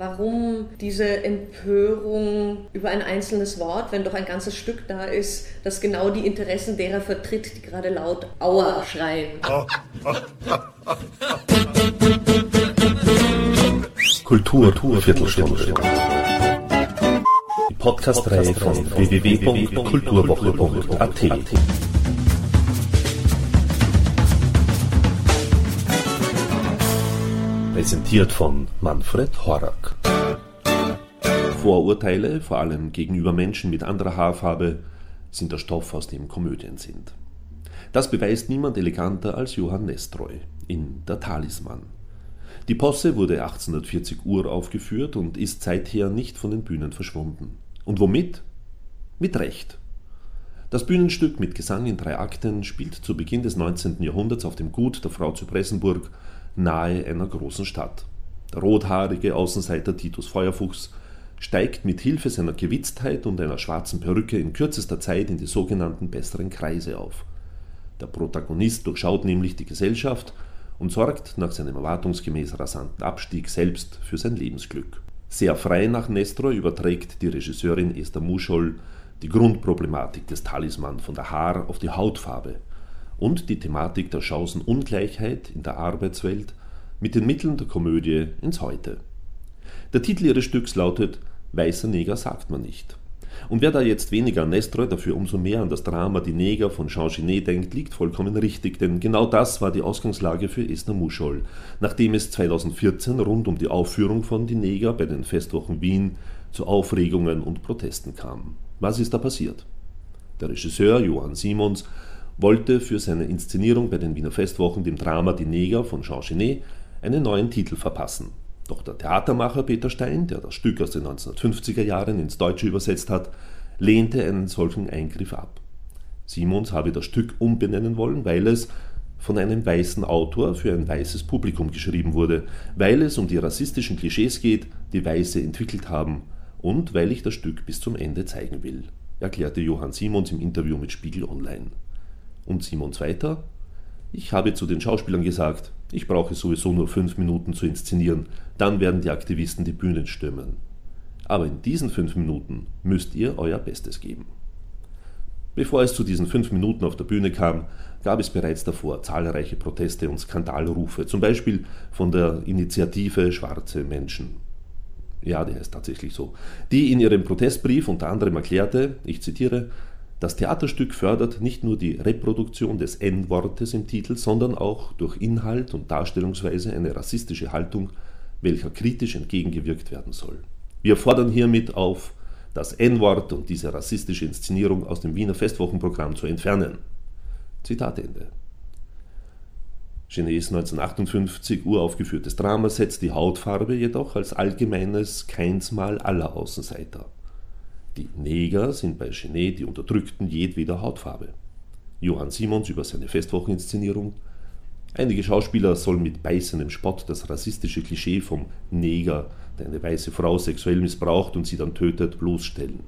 warum diese Empörung über ein einzelnes Wort, wenn doch ein ganzes Stück da ist, das genau die Interessen derer vertritt, die gerade laut Aua schreien. Kultur, Kultur Viertelstunde. Die Podcast-Reihe von www.kulturwoche.at. Präsentiert von Manfred Horak. Vorurteile, vor allem gegenüber Menschen mit anderer Haarfarbe, sind der Stoff, aus dem Komödien sind. Das beweist niemand eleganter als Johann Nestroy in Der Talisman. Die Posse wurde 1840 uraufgeführt und ist seither nicht von den Bühnen verschwunden. Und womit? Mit Recht. Das Bühnenstück mit Gesang in drei Akten spielt zu Beginn des 19. Jahrhunderts auf dem Gut der Frau zu Pressenburg nahe einer großen Stadt. Der rothaarige Außenseiter Titus Feuerfuchs steigt mit Hilfe seiner Gewitztheit und einer schwarzen Perücke in kürzester Zeit in die sogenannten besseren Kreise auf. Der Protagonist durchschaut nämlich die Gesellschaft und sorgt nach seinem erwartungsgemäß rasanten Abstieg selbst für sein Lebensglück. Sehr frei nach Nestor überträgt die Regisseurin Esther Muschol die Grundproblematik des Talisman von der Haar auf die Hautfarbe und die Thematik der Chancenungleichheit in der Arbeitswelt mit den Mitteln der Komödie ins Heute. Der Titel ihres Stücks lautet Weißer Neger sagt man nicht. Und wer da jetzt weniger an Nestroy, dafür umso mehr an das Drama Die Neger von Jean Genet denkt, liegt vollkommen richtig, denn genau das war die Ausgangslage für Esther Muschol, nachdem es 2014 rund um die Aufführung von Die Neger bei den Festwochen Wien zu Aufregungen und Protesten kam. Was ist da passiert? Der Regisseur Johann Simons wollte für seine Inszenierung bei den Wiener Festwochen dem Drama Die Neger von Jean Genet einen neuen Titel verpassen. Doch der Theatermacher Peter Stein, der das Stück aus den 1950er Jahren ins Deutsche übersetzt hat, lehnte einen solchen Eingriff ab. Simons habe das Stück umbenennen wollen, weil es von einem weißen Autor für ein weißes Publikum geschrieben wurde, weil es um die rassistischen Klischees geht, die Weiße entwickelt haben und weil ich das Stück bis zum Ende zeigen will, erklärte Johann Simons im Interview mit Spiegel Online. Und Simons weiter? Ich habe zu den Schauspielern gesagt, ich brauche sowieso nur fünf Minuten zu inszenieren, dann werden die Aktivisten die Bühnen stürmen. Aber in diesen fünf Minuten müsst ihr euer Bestes geben. Bevor es zu diesen fünf Minuten auf der Bühne kam, gab es bereits davor zahlreiche Proteste und Skandalrufe, zum Beispiel von der Initiative Schwarze Menschen. Ja, die heißt tatsächlich so, die in ihrem Protestbrief unter anderem erklärte, ich zitiere, das Theaterstück fördert nicht nur die Reproduktion des N-Wortes im Titel, sondern auch durch Inhalt und Darstellungsweise eine rassistische Haltung, welcher kritisch entgegengewirkt werden soll. Wir fordern hiermit auf, das N-Wort und diese rassistische Inszenierung aus dem Wiener Festwochenprogramm zu entfernen. Zitat Ende. Genets 1958 uraufgeführtes Drama setzt die Hautfarbe jedoch als allgemeines Keinsmal aller Außenseiter. Die Neger sind bei Genet die Unterdrückten jedweder Hautfarbe. Johann Simons über seine Festwocheninszenierung. Einige Schauspieler sollen mit beißendem Spott das rassistische Klischee vom Neger, der eine weiße Frau sexuell missbraucht und sie dann tötet, bloßstellen.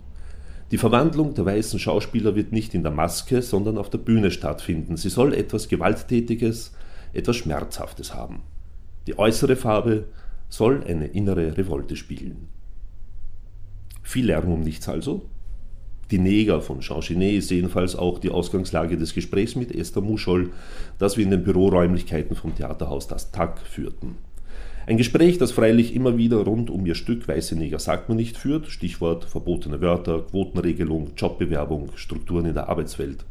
Die Verwandlung der weißen Schauspieler wird nicht in der Maske, sondern auf der Bühne stattfinden. Sie soll etwas Gewalttätiges, etwas Schmerzhaftes haben. Die äußere Farbe soll eine innere Revolte spiegeln. Viel Lärm um nichts also. Die Neger von Jean Genet ist jedenfalls auch die Ausgangslage des Gesprächs mit Esther Muschol, das wir in den Büroräumlichkeiten vom Theaterhaus Das Tag führten. Ein Gespräch, das freilich immer wieder rund um ihr Stück Weiße Neger sagt man nicht führt, Stichwort verbotene Wörter, Quotenregelung, Jobbewerbung, Strukturen in der Arbeitswelt.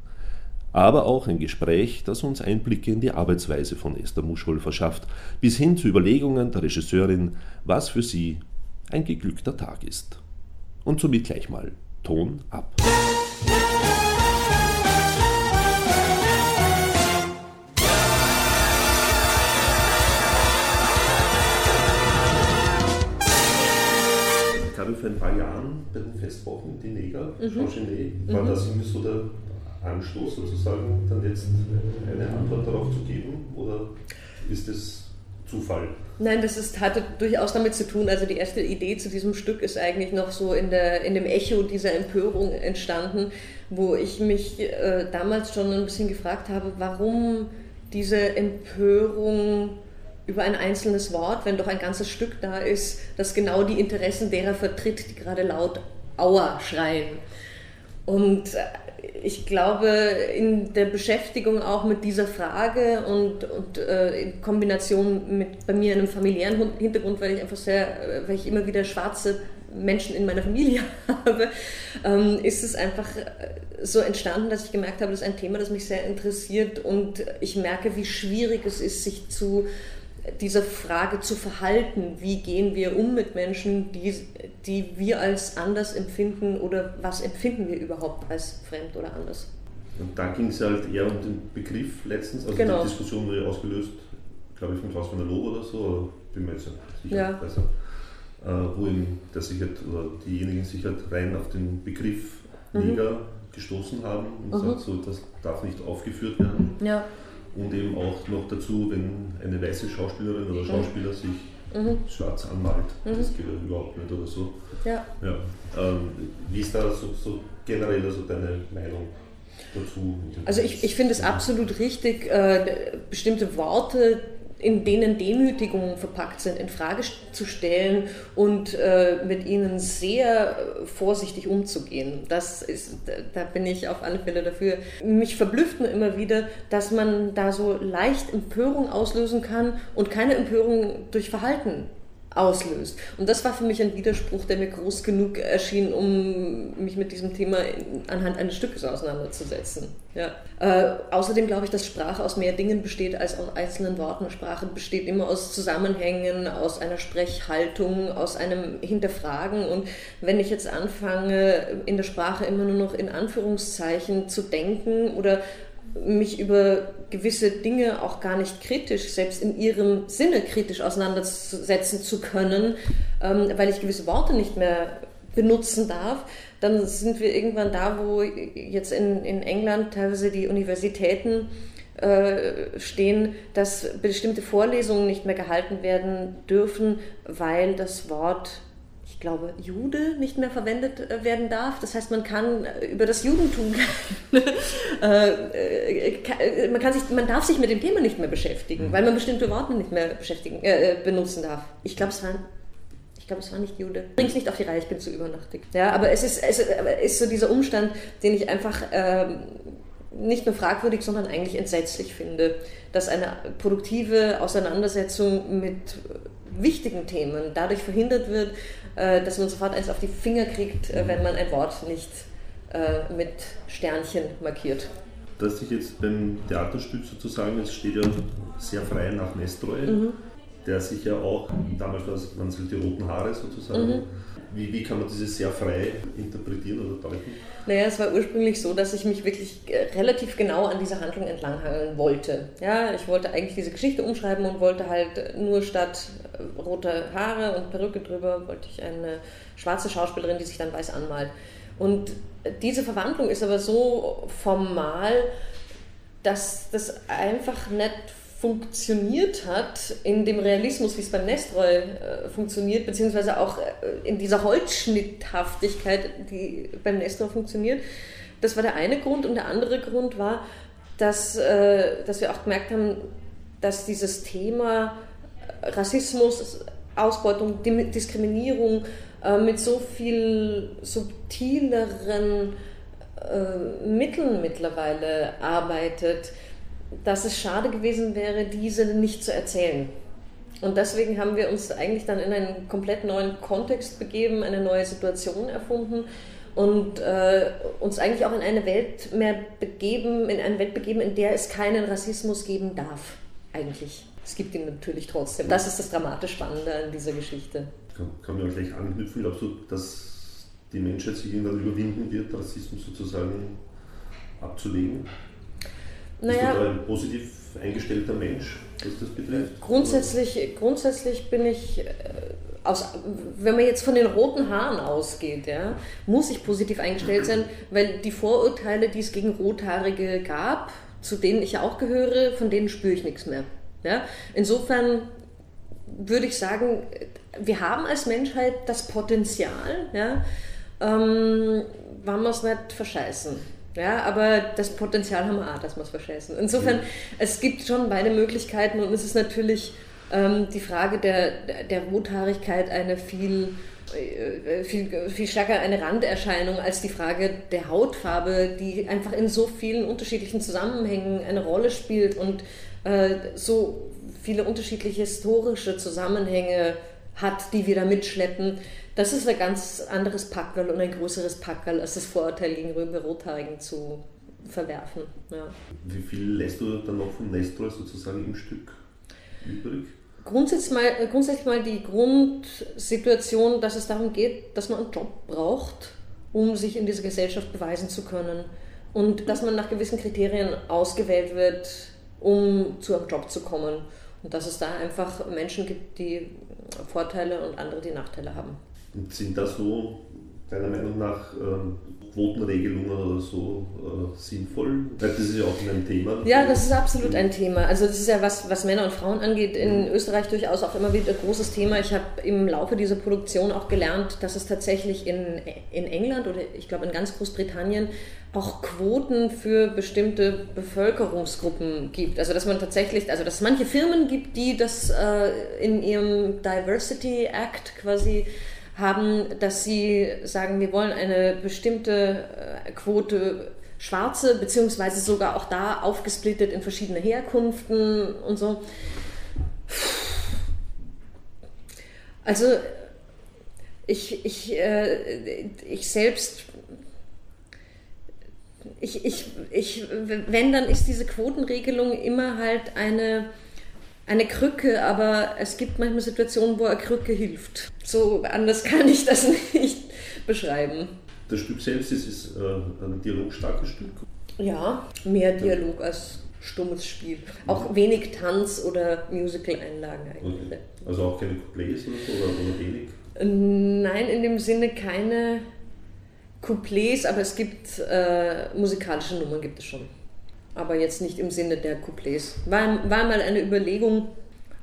Aber auch ein Gespräch, das uns Einblicke in die Arbeitsweise von Esther Muschol verschafft, bis hin zu Überlegungen der Regisseurin, was für sie ein geglückter Tag ist. Und somit gleich mal Ton ab. Ich habe vor ein paar Jahren bei den Festwochen die Neger, mhm. War mhm. das irgendwie so der Anstoß sozusagen, dann jetzt eine Antwort darauf zu geben? Oder ist es Zufall? Nein, das ist, hatte durchaus damit zu tun. Also die erste Idee zu diesem Stück ist eigentlich noch so in, der, in dem Echo dieser Empörung entstanden, wo ich mich äh, damals schon ein bisschen gefragt habe, warum diese Empörung über ein einzelnes Wort, wenn doch ein ganzes Stück da ist, das genau die Interessen derer vertritt, die gerade laut Aua schreien. Und äh, ich glaube, in der Beschäftigung auch mit dieser Frage und, und äh, in Kombination mit bei mir einem familiären Hintergrund, weil ich einfach sehr, äh, weil ich immer wieder schwarze Menschen in meiner Familie habe, ähm, ist es einfach äh, so entstanden, dass ich gemerkt habe, das ist ein Thema, das mich sehr interessiert und ich merke, wie schwierig es ist, sich zu dieser Frage zu verhalten, wie gehen wir um mit Menschen, die, die wir als anders empfinden oder was empfinden wir überhaupt als fremd oder anders. Und da ging es halt eher um den Begriff letztens, also genau. die Diskussion wurde ausgelöst, glaube ich, von Klaus von der Lob oder so, bin mir jetzt sicher ja. besser, äh, wo eben der sich halt, oder diejenigen sich halt rein auf den Begriff Liga mhm. gestoßen haben und mhm. sagt so, das darf nicht aufgeführt werden. Ja und eben auch noch dazu, wenn eine weiße Schauspielerin oder Schauspieler sich mhm. schwarz anmalt. Mhm. Das geht ja überhaupt nicht oder so. Ja. ja. Ähm, wie ist da so, so generell also deine Meinung? Dazu? Also ich, ich finde es absolut richtig, äh, bestimmte Worte in denen Demütigungen verpackt sind, in Frage zu stellen und äh, mit ihnen sehr äh, vorsichtig umzugehen. Das ist, da bin ich auf alle Fälle dafür. Mich verblüfft nur immer wieder, dass man da so leicht Empörung auslösen kann und keine Empörung durch Verhalten auslöst. Und das war für mich ein Widerspruch, der mir groß genug erschien, um mich mit diesem Thema anhand eines Stückes auseinanderzusetzen. Ja. Äh, außerdem glaube ich, dass Sprache aus mehr Dingen besteht als aus einzelnen Worten. Sprache besteht immer aus Zusammenhängen, aus einer Sprechhaltung, aus einem Hinterfragen. Und wenn ich jetzt anfange, in der Sprache immer nur noch in Anführungszeichen zu denken oder mich über gewisse Dinge auch gar nicht kritisch, selbst in ihrem Sinne kritisch auseinandersetzen zu können, ähm, weil ich gewisse Worte nicht mehr benutzen darf, dann sind wir irgendwann da, wo jetzt in, in England teilweise die Universitäten äh, stehen, dass bestimmte Vorlesungen nicht mehr gehalten werden dürfen, weil das Wort glaube, Jude nicht mehr verwendet äh, werden darf. Das heißt, man kann äh, über das Judentum, äh, man, kann sich, man darf sich mit dem Thema nicht mehr beschäftigen, mhm. weil man bestimmte Worte nicht mehr beschäftigen, äh, benutzen darf. Ich glaube, es war ich glaube, es war nicht Jude. Bring's nicht auf die Reihe, ich bin zu übernachtig. Ja, aber es ist, es ist so dieser Umstand, den ich einfach ähm, nicht nur fragwürdig, sondern eigentlich entsetzlich finde, dass eine produktive Auseinandersetzung mit wichtigen Themen dadurch verhindert wird, äh, dass man sofort eins auf die Finger kriegt, äh, wenn man ein Wort nicht äh, mit Sternchen markiert. Dass sich jetzt beim Theaterstück sozusagen, es steht ja sehr frei nach Nestroy, mhm. der sich ja auch, damals waren es halt die roten Haare sozusagen, mhm. Wie, wie kann man dieses sehr frei interpretieren oder deuten? Naja, es war ursprünglich so, dass ich mich wirklich äh, relativ genau an dieser Handlung entlanghangeln wollte. Ja, ich wollte eigentlich diese Geschichte umschreiben und wollte halt nur statt äh, roter Haare und Perücke drüber, wollte ich eine schwarze Schauspielerin, die sich dann weiß anmalt. Und diese Verwandlung ist aber so formal, dass das einfach nicht funktioniert hat, in dem Realismus, wie es beim Nestroy äh, funktioniert, beziehungsweise auch äh, in dieser Holzschnitthaftigkeit, die beim Nestroy funktioniert. Das war der eine Grund. Und der andere Grund war, dass, äh, dass wir auch gemerkt haben, dass dieses Thema Rassismus, Ausbeutung, Diskriminierung äh, mit so viel subtileren äh, Mitteln mittlerweile arbeitet dass es schade gewesen wäre, diese nicht zu erzählen. Und deswegen haben wir uns eigentlich dann in einen komplett neuen Kontext begeben, eine neue Situation erfunden und äh, uns eigentlich auch in eine Welt mehr begeben, in eine Welt begeben, in der es keinen Rassismus geben darf, eigentlich. Es gibt ihn natürlich trotzdem. Das ist das dramatisch Spannende an dieser Geschichte. Kann, kann man auch gleich anknüpfen. Du, dass die Menschheit sich irgendwann überwinden wird, Rassismus sozusagen abzulegen? Naja, Bist du ein positiv eingestellter Mensch, was das betrifft? Grundsätzlich, grundsätzlich bin ich, äh, aus, wenn man jetzt von den roten Haaren ausgeht, ja, muss ich positiv eingestellt sein, weil die Vorurteile, die es gegen Rothaarige gab, zu denen ich ja auch gehöre, von denen spüre ich nichts mehr. Ja? Insofern würde ich sagen, wir haben als Menschheit das Potenzial, ja, ähm, wollen wir es nicht verscheißen. Ja, aber das Potenzial haben wir auch, dass wir es verscheißen. Insofern, ja. es gibt schon beide Möglichkeiten und es ist natürlich ähm, die Frage der, der Rothaarigkeit eine viel äh, viel, viel stärker eine Randerscheinung als die Frage der Hautfarbe, die einfach in so vielen unterschiedlichen Zusammenhängen eine Rolle spielt und äh, so viele unterschiedliche historische Zusammenhänge hat, die wir da mitschleppen. Das ist ein ganz anderes Packerl und ein größeres Packerl, als das Vorurteil gegenüber Rothaarigen zu verwerfen. Ja. Wie viel lässt du dann noch vom Nestor sozusagen im Stück übrig? Grundsätzlich mal, grundsätzlich mal die Grundsituation, dass es darum geht, dass man einen Job braucht, um sich in dieser Gesellschaft beweisen zu können. Und dass man nach gewissen Kriterien ausgewählt wird, um zu einem Job zu kommen. Und dass es da einfach Menschen gibt, die Vorteile und andere, die Nachteile haben. Und sind das so deiner Meinung nach ähm, Quotenregelungen oder so äh, sinnvoll? Das ist ja auch ein Thema. Ja, das ist absolut ein Thema. Also das ist ja was, was Männer und Frauen angeht, in mhm. Österreich durchaus auch immer wieder ein großes Thema. Ich habe im Laufe dieser Produktion auch gelernt, dass es tatsächlich in, in England oder ich glaube in ganz Großbritannien auch Quoten für bestimmte Bevölkerungsgruppen gibt. Also dass man tatsächlich, also dass es manche Firmen gibt, die das äh, in ihrem Diversity Act quasi haben, dass sie sagen, wir wollen eine bestimmte äh, Quote Schwarze, beziehungsweise sogar auch da aufgesplittet in verschiedene Herkunften und so. Also ich, ich, äh, ich selbst, ich, ich, ich, wenn, dann ist diese Quotenregelung immer halt eine eine Krücke, aber es gibt manchmal Situationen, wo eine Krücke hilft. So anders kann ich das nicht beschreiben. Das Stück selbst ist, ist äh, ein dialogstarkes Stück. Ja, mehr Dialog ja. als stummes Spiel. Auch mhm. wenig Tanz- oder Musical-Einlagen eigentlich. Okay. Also auch keine Couplets oder, so, oder, oder wenig? Nein, in dem Sinne keine Couplets, aber es gibt äh, musikalische Nummern gibt es schon aber jetzt nicht im Sinne der Couplets. War, war mal eine Überlegung,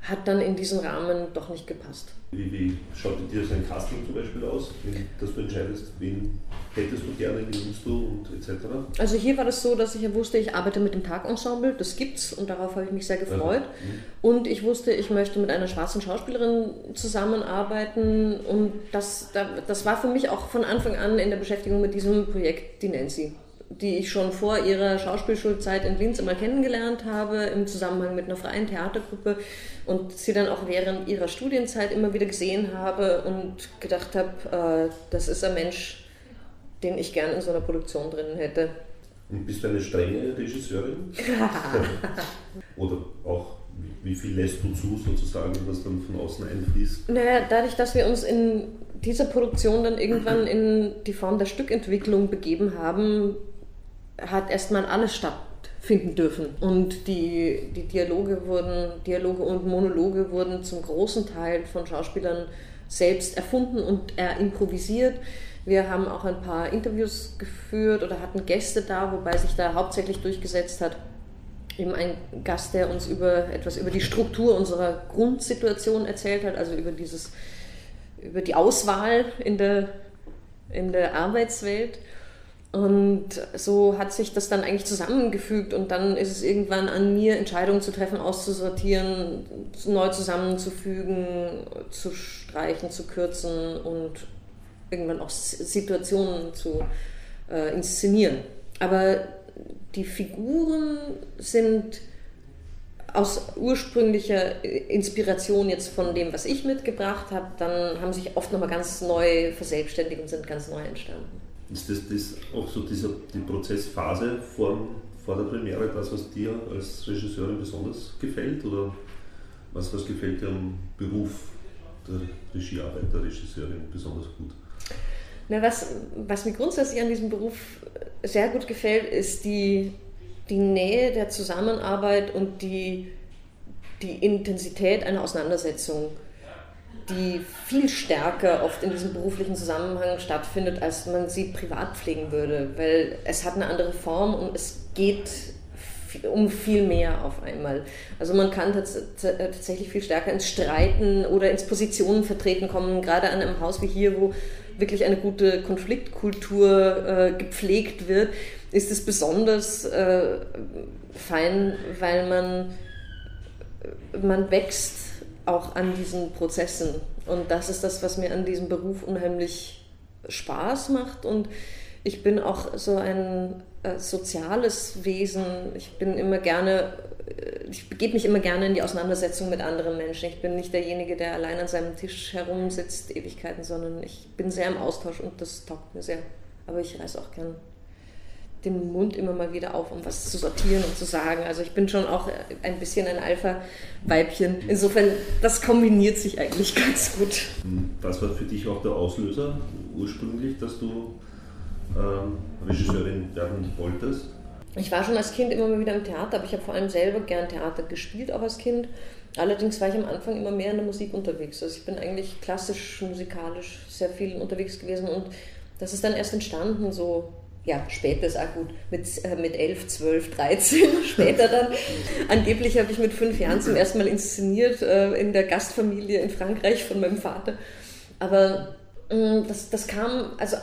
hat dann in diesem Rahmen doch nicht gepasst. Wie, wie schaut dir so ein Casting zum Beispiel aus, wenn, dass du entscheidest, wen hättest du gerne, wen nimmst du und etc.? Also hier war das so, dass ich ja wusste, ich arbeite mit dem Tagensemble, das gibt's und darauf habe ich mich sehr gefreut. Mhm. Und ich wusste, ich möchte mit einer schwarzen Schauspielerin zusammenarbeiten und das, das war für mich auch von Anfang an in der Beschäftigung mit diesem Projekt die Nancy die ich schon vor ihrer Schauspielschulzeit in Linz immer kennengelernt habe, im Zusammenhang mit einer freien Theatergruppe und sie dann auch während ihrer Studienzeit immer wieder gesehen habe und gedacht habe, äh, das ist ein Mensch, den ich gerne in so einer Produktion drin hätte. Und bist du eine strenge Regisseurin? Oder auch wie viel lässt du zu, sozusagen, was dann von außen einfließt? Naja, dadurch, dass wir uns in dieser Produktion dann irgendwann in die Form der Stückentwicklung begeben haben, hat erstmal alles stattfinden dürfen. Und die, die Dialoge wurden, Dialoge und Monologe wurden zum großen Teil von Schauspielern selbst erfunden und er improvisiert. Wir haben auch ein paar Interviews geführt oder hatten Gäste da, wobei sich da hauptsächlich durchgesetzt hat, eben ein Gast, der uns über etwas über die Struktur unserer Grundsituation erzählt hat, also über dieses, über die Auswahl in der, in der Arbeitswelt. Und so hat sich das dann eigentlich zusammengefügt und dann ist es irgendwann an mir, Entscheidungen zu treffen, auszusortieren, neu zusammenzufügen, zu streichen, zu kürzen und irgendwann auch Situationen zu äh, inszenieren. Aber die Figuren sind aus ursprünglicher Inspiration jetzt von dem, was ich mitgebracht habe, dann haben sich oft nochmal ganz neu verselbstständigt und sind ganz neu entstanden. Ist das, das auch so dieser, die Prozessphase vor, vor der Premiere das, was dir als Regisseurin besonders gefällt? Oder was, was gefällt dir am Beruf der Regiearbeit der Regisseurin besonders gut? Na, was, was mir grundsätzlich an diesem Beruf sehr gut gefällt, ist die, die Nähe der Zusammenarbeit und die, die Intensität einer Auseinandersetzung die viel stärker oft in diesem beruflichen Zusammenhang stattfindet, als man sie privat pflegen würde, weil es hat eine andere Form und es geht um viel mehr auf einmal. Also man kann tatsächlich viel stärker ins Streiten oder ins Positionen vertreten kommen, gerade an einem Haus wie hier, wo wirklich eine gute Konfliktkultur äh, gepflegt wird, ist es besonders äh, fein, weil man, man wächst auch an diesen Prozessen. Und das ist das, was mir an diesem Beruf unheimlich Spaß macht. Und ich bin auch so ein äh, soziales Wesen. Ich bin immer gerne, äh, ich begebe mich immer gerne in die Auseinandersetzung mit anderen Menschen. Ich bin nicht derjenige, der allein an seinem Tisch herumsitzt, Ewigkeiten, sondern ich bin sehr im Austausch und das taugt mir sehr. Aber ich reiße auch gern den Mund immer mal wieder auf, um was zu sortieren und zu sagen. Also ich bin schon auch ein bisschen ein Alpha-Weibchen. Insofern, das kombiniert sich eigentlich ganz gut. Was war für dich auch der Auslöser ursprünglich, dass du ähm, Regisseurin werden wolltest? Ich war schon als Kind immer mal wieder im Theater, aber ich habe vor allem selber gern Theater gespielt, auch als Kind. Allerdings war ich am Anfang immer mehr in der Musik unterwegs. Also ich bin eigentlich klassisch musikalisch sehr viel unterwegs gewesen und das ist dann erst entstanden, so ja, später ist auch gut, mit, äh, mit 11, 12, 13, später dann. Angeblich habe ich mit fünf Jahren zum ersten Mal inszeniert äh, in der Gastfamilie in Frankreich von meinem Vater. Aber äh, das, das kam, also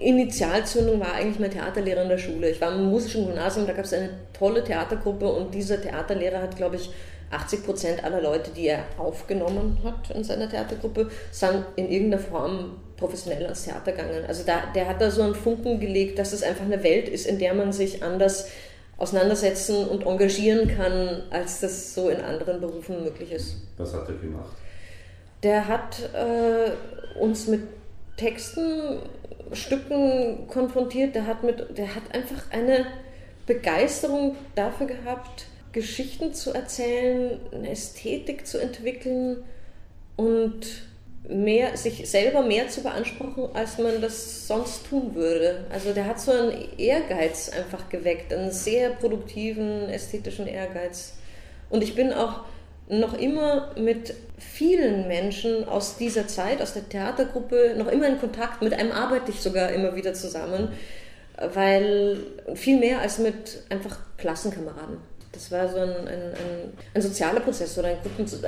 Initialzündung war eigentlich mein Theaterlehrer in der Schule. Ich war im musischen Gymnasium, da gab es eine tolle Theatergruppe und dieser Theaterlehrer hat, glaube ich, 80 Prozent aller Leute, die er aufgenommen hat in seiner Theatergruppe, sind in irgendeiner Form professionell ans Theater gegangen. Also da, der hat da so einen Funken gelegt, dass es einfach eine Welt ist, in der man sich anders auseinandersetzen und engagieren kann, als das so in anderen Berufen möglich ist. Was hat er gemacht? Der hat äh, uns mit Texten, Stücken konfrontiert. Der hat, mit, der hat einfach eine Begeisterung dafür gehabt, Geschichten zu erzählen, eine Ästhetik zu entwickeln und mehr, sich selber mehr zu beanspruchen, als man das sonst tun würde. Also der hat so einen Ehrgeiz einfach geweckt, einen sehr produktiven, ästhetischen Ehrgeiz. Und ich bin auch noch immer mit vielen Menschen aus dieser Zeit, aus der Theatergruppe, noch immer in Kontakt. Mit einem arbeite ich sogar immer wieder zusammen, weil viel mehr als mit einfach Klassenkameraden. Das war so ein, ein, ein, ein sozialer Prozess oder ein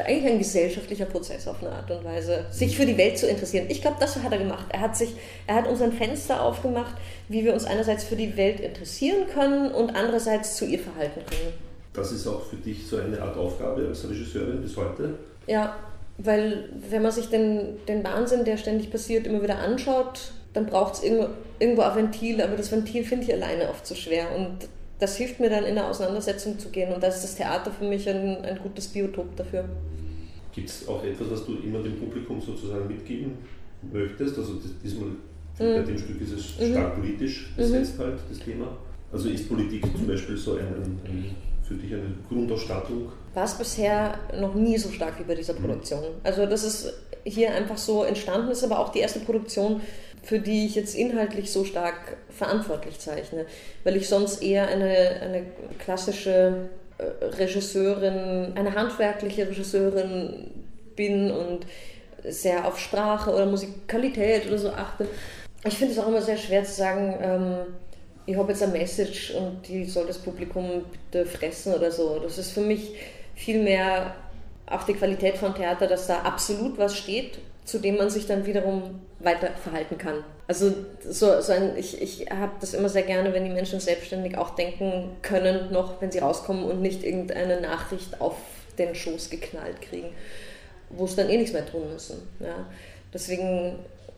eigentlich ein gesellschaftlicher Prozess auf eine Art und Weise, sich für die Welt zu interessieren. Ich glaube, das hat er gemacht. Er hat, sich, er hat uns ein Fenster aufgemacht, wie wir uns einerseits für die Welt interessieren können und andererseits zu ihr verhalten können. Das ist auch für dich so eine Art Aufgabe als Regisseurin bis heute? Ja, weil wenn man sich den, den Wahnsinn, der ständig passiert, immer wieder anschaut, dann braucht es irgendwo, irgendwo ein Ventil, aber das Ventil finde ich alleine oft zu schwer. Und das hilft mir dann in der Auseinandersetzung zu gehen und da ist das Theater für mich ein, ein gutes Biotop dafür. Gibt es auch etwas, was du immer dem Publikum sozusagen mitgeben möchtest? Also diesmal mhm. bei dem Stück ist es mhm. stark politisch mhm. besetzt mhm. halt, das Thema. Also ist Politik zum Beispiel so ein, ein, für dich eine Grundausstattung? War es bisher noch nie so stark wie bei dieser mhm. Produktion. Also das ist hier einfach so entstanden, ist aber auch die erste Produktion, für die ich jetzt inhaltlich so stark verantwortlich zeichne, weil ich sonst eher eine, eine klassische äh, Regisseurin, eine handwerkliche Regisseurin bin und sehr auf Sprache oder Musikalität oder so achte. Ich finde es auch immer sehr schwer zu sagen, ähm, ich habe jetzt eine Message und die soll das Publikum bitte fressen oder so. Das ist für mich vielmehr auch die Qualität von Theater, dass da absolut was steht zu dem man sich dann wiederum weiter verhalten kann. Also so, so ein, ich, ich habe das immer sehr gerne, wenn die Menschen selbstständig auch denken können, noch wenn sie rauskommen und nicht irgendeine Nachricht auf den Schoß geknallt kriegen, wo es dann eh nichts mehr tun müssen. Ja. Deswegen.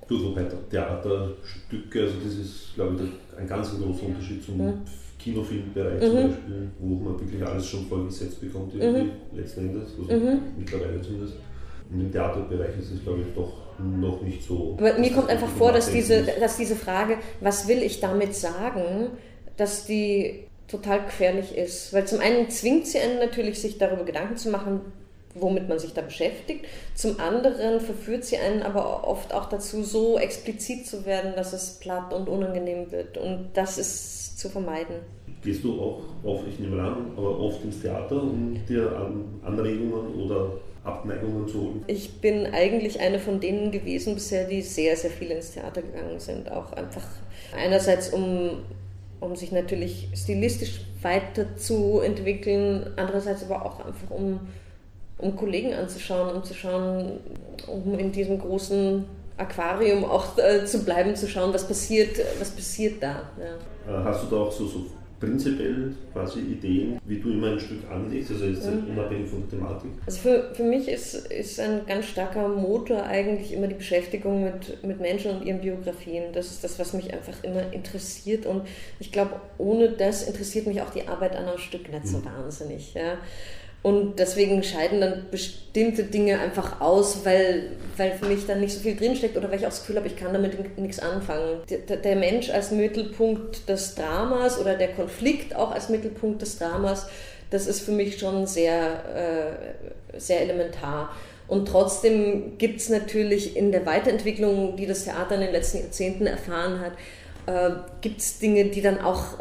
Gut, wobei Theaterstücke, also das ist, glaube ich, ein ganz großer Unterschied zum mhm. Kinofilmbereich mhm. zum Beispiel, wo man wirklich alles schon vorgesetzt bekommt, irgendwie mhm. letzten Endes, also mhm. mittlerweile zumindest. Und im Theaterbereich ist es, glaube ich, doch noch nicht so. Aber mir kommt einfach vor, dass diese, dass diese Frage, was will ich damit sagen, dass die total gefährlich ist. Weil zum einen zwingt sie einen natürlich, sich darüber Gedanken zu machen, womit man sich da beschäftigt. Zum anderen verführt sie einen aber oft auch dazu, so explizit zu werden, dass es platt und unangenehm wird. Und das ist zu vermeiden. Gehst du auch oft, ich nehme an, aber oft ins Theater, um dir Anregungen oder Abneigungen zu holen? Ich bin eigentlich eine von denen gewesen bisher, die sehr, sehr viel ins Theater gegangen sind. Auch einfach einerseits, um, um sich natürlich stilistisch weiterzuentwickeln, andererseits aber auch einfach, um, um Kollegen anzuschauen, um zu schauen, um in diesem großen Aquarium auch äh, zu bleiben, zu schauen, was passiert, was passiert da. Ja. Äh, hast du da auch so, so prinzipiell quasi Ideen, wie du immer ein Stück anlegst, also jetzt mhm. unabhängig von der Thematik? Also für, für mich ist, ist ein ganz starker Motor eigentlich immer die Beschäftigung mit, mit Menschen und ihren Biografien. Das ist das, was mich einfach immer interessiert und ich glaube, ohne das interessiert mich auch die Arbeit an einem Stück nicht so mhm. wahnsinnig. Ja. Und deswegen scheiden dann bestimmte Dinge einfach aus, weil, weil für mich dann nicht so viel drinsteckt oder weil ich auch das Gefühl habe, ich kann damit nichts anfangen. Der, der Mensch als Mittelpunkt des Dramas oder der Konflikt auch als Mittelpunkt des Dramas, das ist für mich schon sehr, äh, sehr elementar. Und trotzdem gibt es natürlich in der Weiterentwicklung, die das Theater in den letzten Jahrzehnten erfahren hat, äh, gibt es Dinge, die dann auch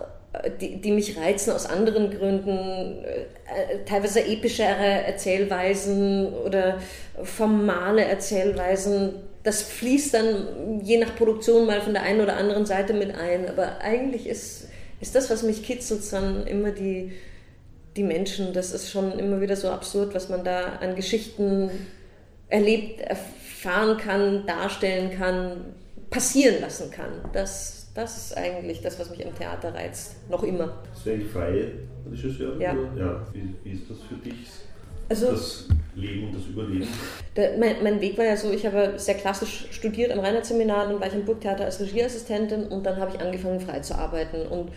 die, die mich reizen aus anderen Gründen, äh, teilweise epischere Erzählweisen oder formale Erzählweisen. Das fließt dann je nach Produktion mal von der einen oder anderen Seite mit ein. Aber eigentlich ist, ist das, was mich kitzelt, dann immer die, die Menschen. Das ist schon immer wieder so absurd, was man da an Geschichten erlebt, erfahren kann, darstellen kann, passieren lassen kann. Das, das ist eigentlich das, was mich am Theater reizt. Noch immer. Bist du eigentlich freie Regisseurin? Ja. ja. Wie, wie, ist das für dich? Also, das Leben, das Überleben? Der, mein, mein, Weg war ja so, ich habe sehr klassisch studiert am Reinhardt-Seminar, dann war ich im Burgtheater als Regieassistentin und dann habe ich angefangen frei zu arbeiten. Und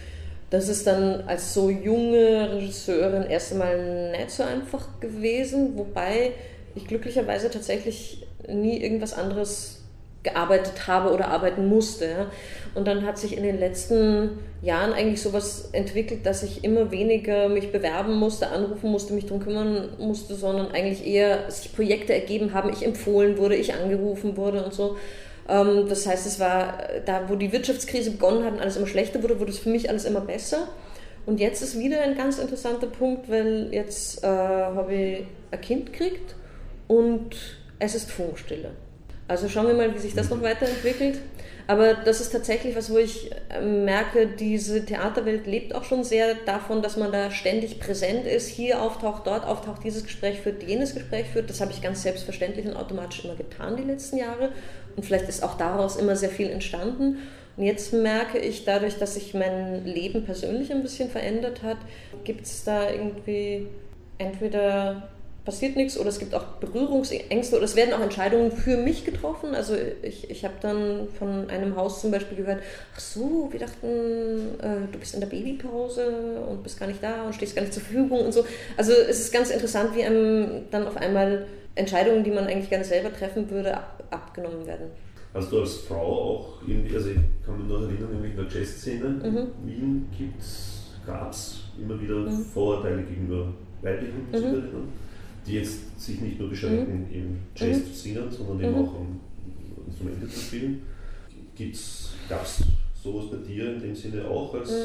das ist dann als so junge Regisseurin erst einmal nicht so einfach gewesen, wobei ich glücklicherweise tatsächlich nie irgendwas anderes gearbeitet habe oder arbeiten musste. Und dann hat sich in den letzten Jahren eigentlich sowas entwickelt, dass ich immer weniger mich bewerben musste, anrufen musste, mich darum kümmern musste, sondern eigentlich eher sich Projekte ergeben haben, ich empfohlen wurde, ich angerufen wurde und so. Ähm, das heißt, es war da, wo die Wirtschaftskrise begonnen hat und alles immer schlechter wurde, wurde es für mich alles immer besser. Und jetzt ist wieder ein ganz interessanter Punkt, weil jetzt äh, habe ich ein Kind gekriegt und es ist Funkstille. Also schauen wir mal, wie sich das noch weiterentwickelt. Aber das ist tatsächlich was, wo ich äh, merke, diese Theaterwelt lebt auch schon sehr davon, dass man da ständig präsent ist. Hier auftaucht, dort auftaucht, dieses Gespräch führt, jenes Gespräch führt. Das habe ich ganz selbstverständlich und automatisch immer getan die letzten Jahre. Und vielleicht ist auch daraus immer sehr viel entstanden. Und jetzt merke ich, dadurch, dass sich mein Leben persönlich ein bisschen verändert hat, gibt es da irgendwie entweder passiert nichts oder es gibt auch Berührungsängste oder es werden auch Entscheidungen für mich getroffen. Also ich, ich habe dann von einem Haus zum Beispiel gehört, ach so, wir dachten, äh, du bist in der Babypause und bist gar nicht da und stehst gar nicht zur Verfügung und so. Also es ist ganz interessant, wie einem dann auf einmal Entscheidungen, die man eigentlich gerne selber treffen würde, ab, abgenommen werden. Hast du als Frau auch irgendwie, also ich kann mich noch erinnern, nämlich in der Jazzszene mhm. in Wien gab es immer wieder mhm. Vorurteile gegenüber weiblichen Musikerinnen. Mhm die jetzt sich nicht nur beschränken, mhm. im Jazz mhm. zu singen, sondern eben mhm. auch um Instrumente zu spielen. Gab es sowas bei dir in dem Sinne auch? Als, mhm.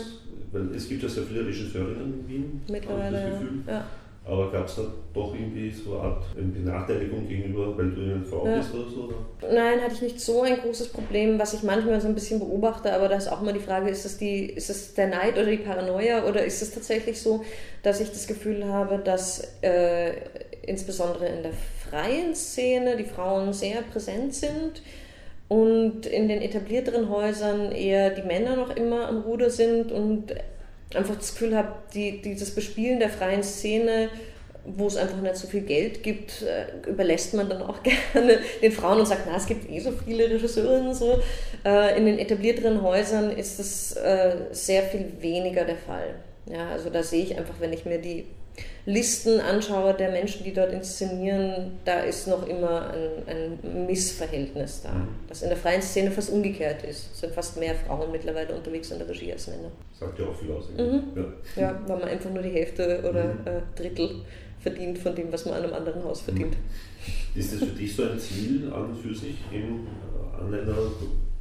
Weil es gibt ja sehr viele Regisseurinnen in Wien, Mittlerweile, das Gefühl. Ja. Aber gab es da doch irgendwie so eine Art Benachteiligung gegenüber, weil du eine Frau ja. bist oder so? Oder? Nein, hatte ich nicht so ein großes Problem, was ich manchmal so ein bisschen beobachte, aber da ist auch immer die Frage, ist das, die, ist das der Neid oder die Paranoia oder ist es tatsächlich so, dass ich das Gefühl habe, dass äh, insbesondere in der freien Szene die Frauen sehr präsent sind und in den etablierteren Häusern eher die Männer noch immer am Ruder sind und einfach das Gefühl habe, die, dieses Bespielen der freien Szene, wo es einfach nicht so viel Geld gibt, äh, überlässt man dann auch gerne den Frauen und sagt, na, es gibt eh so viele Regisseurinnen so. Äh, in den etablierteren Häusern ist das äh, sehr viel weniger der Fall. Ja, also da sehe ich einfach, wenn ich mir die Listen anschaue der Menschen, die dort inszenieren, da ist noch immer ein, ein Missverhältnis da. Mhm. Das in der freien Szene fast umgekehrt ist. Es sind fast mehr Frauen mittlerweile unterwegs in der Regie als Männer. Sagt ja auch viel aus. Mhm. Ja. ja, weil man einfach nur die Hälfte oder mhm. äh, Drittel verdient von dem, was man an einem anderen Haus verdient. Mhm. Ist das für dich so ein Ziel an und für sich, eben an einer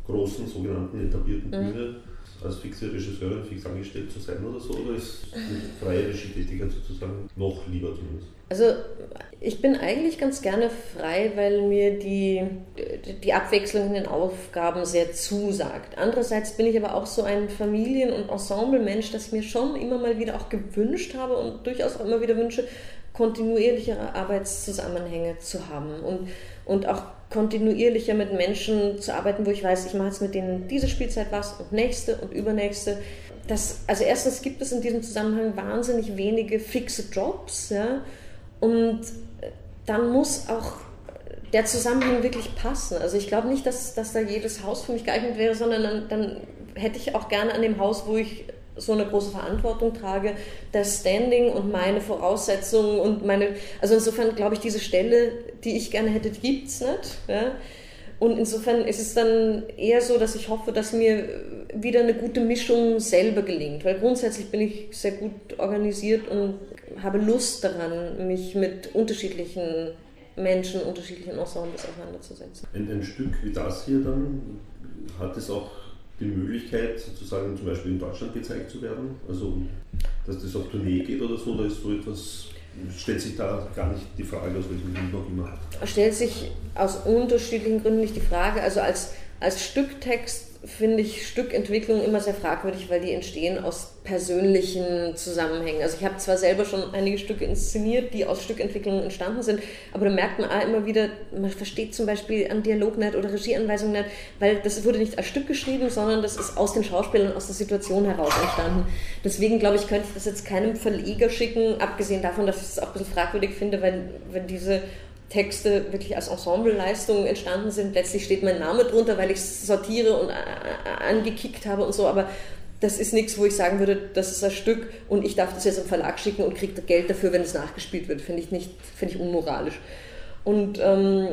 großen sogenannten etablierten mhm. Als fixe Regisseurin fix angestellt zu sein oder so? Oder ist freie Regietätigkeit sozusagen noch lieber zumindest? Also ich bin eigentlich ganz gerne frei, weil mir die, die Abwechslung in den Aufgaben sehr zusagt. Andererseits bin ich aber auch so ein Familien- und Ensemblemensch, dass ich mir schon immer mal wieder auch gewünscht habe und durchaus auch immer wieder wünsche, kontinuierlichere Arbeitszusammenhänge zu haben und, und auch kontinuierlicher mit Menschen zu arbeiten, wo ich weiß, ich mache jetzt mit denen diese Spielzeit was und nächste und übernächste. das, also erstens gibt es in diesem Zusammenhang wahnsinnig wenige fixe Jobs, ja, und dann muss auch der Zusammenhang wirklich passen. Also ich glaube nicht, dass, dass da jedes Haus für mich geeignet wäre, sondern dann, dann hätte ich auch gerne an dem Haus, wo ich so eine große Verantwortung trage, das Standing und meine Voraussetzungen und meine, also insofern glaube ich, diese Stelle, die ich gerne hätte, gibt es nicht. Ja? Und insofern ist es dann eher so, dass ich hoffe, dass mir wieder eine gute Mischung selber gelingt, weil grundsätzlich bin ich sehr gut organisiert und habe Lust daran, mich mit unterschiedlichen Menschen, unterschiedlichen Ensembles auseinanderzusetzen. Ein, ein Stück wie das hier dann, hat es auch die Möglichkeit, sozusagen zum Beispiel in Deutschland gezeigt zu werden? Also, dass das auf Tournee geht oder so, da ist so etwas stellt sich da gar nicht die Frage, aus welchem Grund noch immer. Stellt sich aus unterschiedlichen Gründen nicht die Frage. Also als, als Stücktext finde ich Stückentwicklung immer sehr fragwürdig, weil die entstehen aus persönlichen Zusammenhängen. Also ich habe zwar selber schon einige Stücke inszeniert, die aus Stückentwicklungen entstanden sind, aber da merkt man immer wieder, man versteht zum Beispiel an Dialog nicht oder Regieanweisungen nicht, weil das wurde nicht als Stück geschrieben, sondern das ist aus den Schauspielern, aus der Situation heraus entstanden. Deswegen glaube ich, könnte ich das jetzt keinem Verleger schicken, abgesehen davon, dass ich es auch ein bisschen fragwürdig finde, wenn, wenn diese Texte wirklich als Ensembleleistungen entstanden sind. Letztlich steht mein Name drunter, weil ich sortiere und angekickt habe und so, aber das ist nichts, wo ich sagen würde, das ist ein Stück und ich darf das jetzt im Verlag schicken und kriege Geld dafür, wenn es nachgespielt wird. Finde ich nicht, finde ich unmoralisch. Und ähm,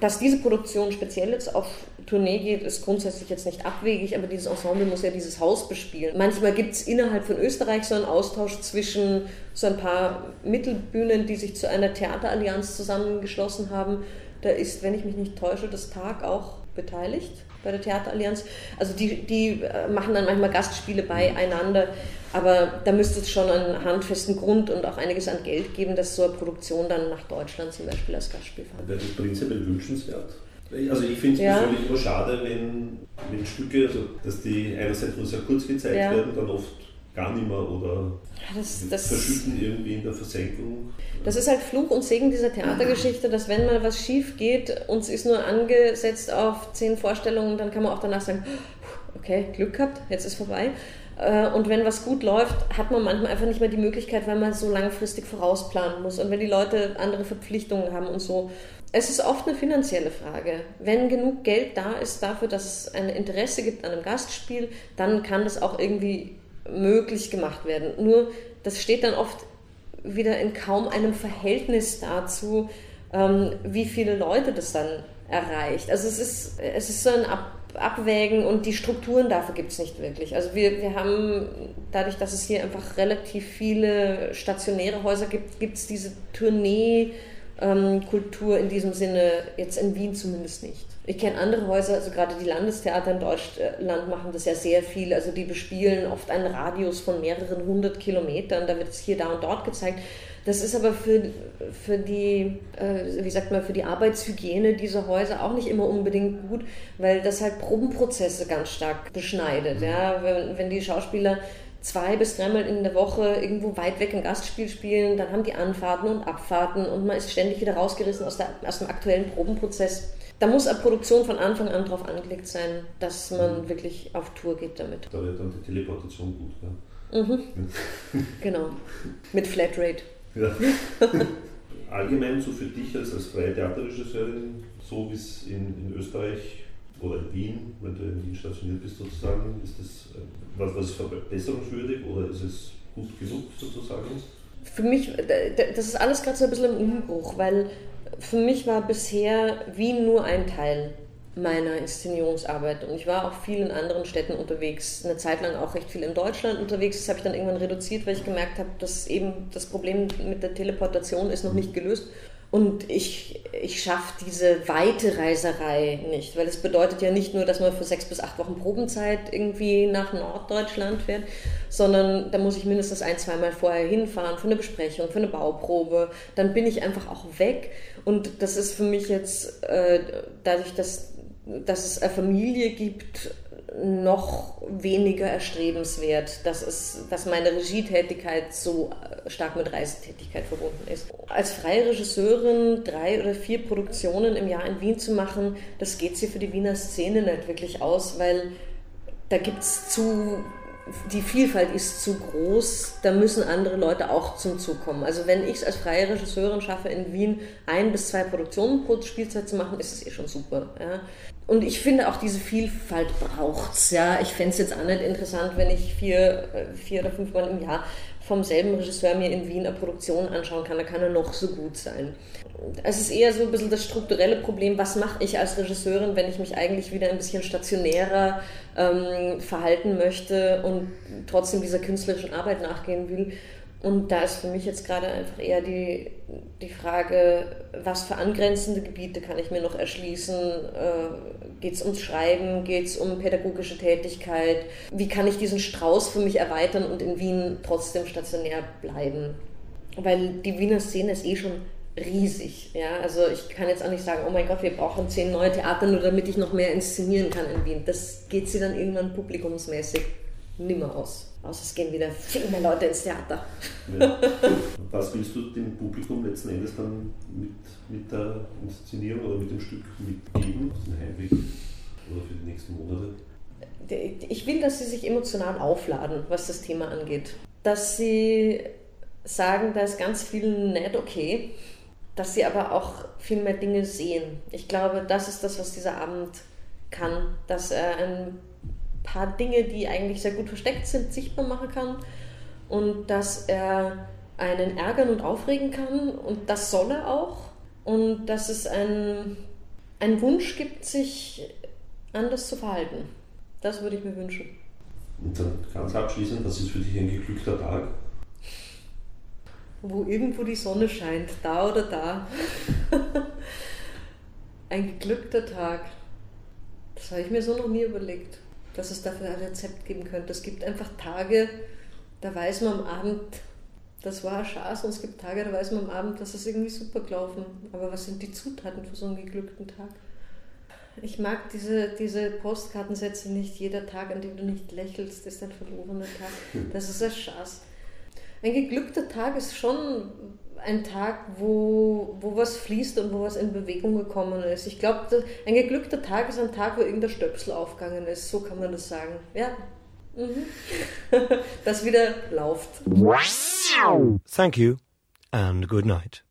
dass diese Produktion speziell jetzt auf Tournee geht, ist grundsätzlich jetzt nicht abwegig, aber dieses Ensemble muss ja dieses Haus bespielen. Manchmal gibt es innerhalb von Österreich so einen Austausch zwischen so ein paar Mittelbühnen, die sich zu einer Theaterallianz zusammengeschlossen haben. Da ist, wenn ich mich nicht täusche, das Tag auch beteiligt bei der Theaterallianz. Also die, die äh, machen dann manchmal Gastspiele beieinander, aber da müsste es schon einen handfesten Grund und auch einiges an Geld geben, dass so eine Produktion dann nach Deutschland zum Beispiel als Gastspiel fährt. Wäre das prinzipiell wünschenswert? Also ich finde es ja. persönlich immer schade, wenn, wenn Stücke, also dass die einerseits nur sehr kurz gezeigt ja. werden, dann oft gar nicht mehr oder das, das, verschütten irgendwie in der Versenkung. Das ist halt Fluch und Segen dieser Theatergeschichte, dass wenn mal was schief geht, uns ist nur angesetzt auf zehn Vorstellungen, dann kann man auch danach sagen, okay, Glück gehabt, jetzt ist vorbei. Äh, und wenn was gut läuft, hat man manchmal einfach nicht mehr die Möglichkeit, weil man so langfristig vorausplanen muss. Und wenn die Leute andere Verpflichtungen haben und so. Es ist oft eine finanzielle Frage. Wenn genug Geld da ist dafür, dass es ein Interesse gibt an einem Gastspiel, dann kann das auch irgendwie möglich gemacht werden. Nur das steht dann oft wieder in kaum einem Verhältnis dazu, ähm, wie viele Leute das dann erreicht. Also es ist, es ist so ein Ab Abwägen und die Strukturen dafür gibt es nicht wirklich. Also wir, wir haben, dadurch, dass es hier einfach relativ viele stationäre Häuser gibt, gibt es diese Tournee- ähm, Kultur in diesem Sinne jetzt in Wien zumindest nicht. Ich kenne andere Häuser, also gerade die Landestheater in Deutschland machen das ja sehr viel. Also die bespielen oft einen Radius von mehreren hundert Kilometern. Da wird es hier, da und dort gezeigt. Das ist aber für, für die, äh, wie sagt man, für die Arbeitshygiene dieser Häuser auch nicht immer unbedingt gut, weil das halt Probenprozesse ganz stark beschneidet. Ja? Wenn, wenn die Schauspieler zwei bis dreimal in der Woche irgendwo weit weg ein Gastspiel spielen, dann haben die Anfahrten und Abfahrten und man ist ständig wieder rausgerissen aus, der, aus dem aktuellen Probenprozess. Da muss eine Produktion von Anfang an darauf angelegt sein, dass man mhm. wirklich auf Tour geht damit. Da wird dann die Teleportation gut, ja? Mhm. genau. Mit Flatrate. Ja. Allgemein so für dich als, als freie Theaterregisseurin, so wie es in, in Österreich oder in Wien, wenn du in Wien stationiert bist sozusagen, ist das äh, was, was verbesserungswürdig oder ist es gut genug sozusagen? Für mich, das ist alles gerade so ein bisschen im Umbruch, weil für mich war bisher Wien nur ein Teil meiner Inszenierungsarbeit und ich war auch viel in anderen Städten unterwegs, eine Zeit lang auch recht viel in Deutschland unterwegs. Das habe ich dann irgendwann reduziert, weil ich gemerkt habe, dass eben das Problem mit der Teleportation ist noch nicht gelöst. Und ich, ich schaffe diese weite Reiserei nicht, weil es bedeutet ja nicht nur, dass man für sechs bis acht Wochen Probenzeit irgendwie nach Norddeutschland fährt, sondern da muss ich mindestens ein, zweimal vorher hinfahren für eine Besprechung, für eine Bauprobe. Dann bin ich einfach auch weg. Und das ist für mich jetzt, äh, dadurch, dass, dass es eine Familie gibt, noch weniger erstrebenswert, dass, es, dass meine Regietätigkeit so äh, stark mit Reisetätigkeit verbunden ist. Als freie Regisseurin drei oder vier Produktionen im Jahr in Wien zu machen, das geht sich für die Wiener Szene nicht wirklich aus, weil da gibt es zu die Vielfalt ist zu groß, da müssen andere Leute auch zum Zug kommen. Also wenn ich es als freie Regisseurin schaffe, in Wien ein bis zwei Produktionen pro Spielzeit zu machen, ist es eh schon super. Ja. Und ich finde auch diese Vielfalt braucht's. Ja. Ich fände es jetzt auch nicht interessant, wenn ich vier, äh, vier oder fünf Mal im Jahr vom selben Regisseur mir in Wien eine Produktion anschauen kann, da kann er noch so gut sein. Es ist eher so ein bisschen das strukturelle Problem, was mache ich als Regisseurin, wenn ich mich eigentlich wieder ein bisschen stationärer ähm, verhalten möchte und trotzdem dieser künstlerischen Arbeit nachgehen will. Und da ist für mich jetzt gerade einfach eher die, die Frage, was für angrenzende Gebiete kann ich mir noch erschließen? Äh, geht es ums Schreiben? Geht es um pädagogische Tätigkeit? Wie kann ich diesen Strauß für mich erweitern und in Wien trotzdem stationär bleiben? Weil die Wiener Szene ist eh schon riesig. Ja? Also ich kann jetzt auch nicht sagen, oh mein Gott, wir brauchen zehn neue Theater, nur damit ich noch mehr inszenieren kann in Wien. Das geht sie dann irgendwann publikumsmäßig nimmer aus. Außer es gehen wieder viel mehr Leute ins Theater. Ja. Was willst du dem Publikum letzten Endes dann mit, mit der Inszenierung oder mit dem Stück mitgeben, auf den Heimweg oder für die nächsten Monate? Ich will, dass sie sich emotional aufladen, was das Thema angeht. Dass sie sagen, da ist ganz viel nicht okay, dass sie aber auch viel mehr Dinge sehen. Ich glaube, das ist das, was dieser Abend kann, dass er ein paar Dinge, die eigentlich sehr gut versteckt sind, sichtbar machen kann und dass er einen ärgern und aufregen kann und das soll er auch und dass es einen Wunsch gibt, sich anders zu verhalten. Das würde ich mir wünschen. Und dann ganz abschließend, was ist für dich ein geglückter Tag? Wo irgendwo die Sonne scheint, da oder da. ein geglückter Tag. Das habe ich mir so noch nie überlegt dass es dafür ein Rezept geben könnte. Es gibt einfach Tage, da weiß man am Abend, das war Chance und es gibt Tage, da weiß man am Abend, dass es irgendwie super gelaufen. Aber was sind die Zutaten für so einen geglückten Tag? Ich mag diese, diese Postkartensätze nicht. Jeder Tag, an dem du nicht lächelst, ist ein verlorener Tag. Das ist ein Schatz. Ein geglückter Tag ist schon ein Tag, wo, wo was fließt und wo was in Bewegung gekommen ist. Ich glaube, ein geglückter Tag ist ein Tag, wo irgendein Stöpsel aufgegangen ist. So kann man das sagen. Ja. Mhm. das wieder läuft. Thank you and good night.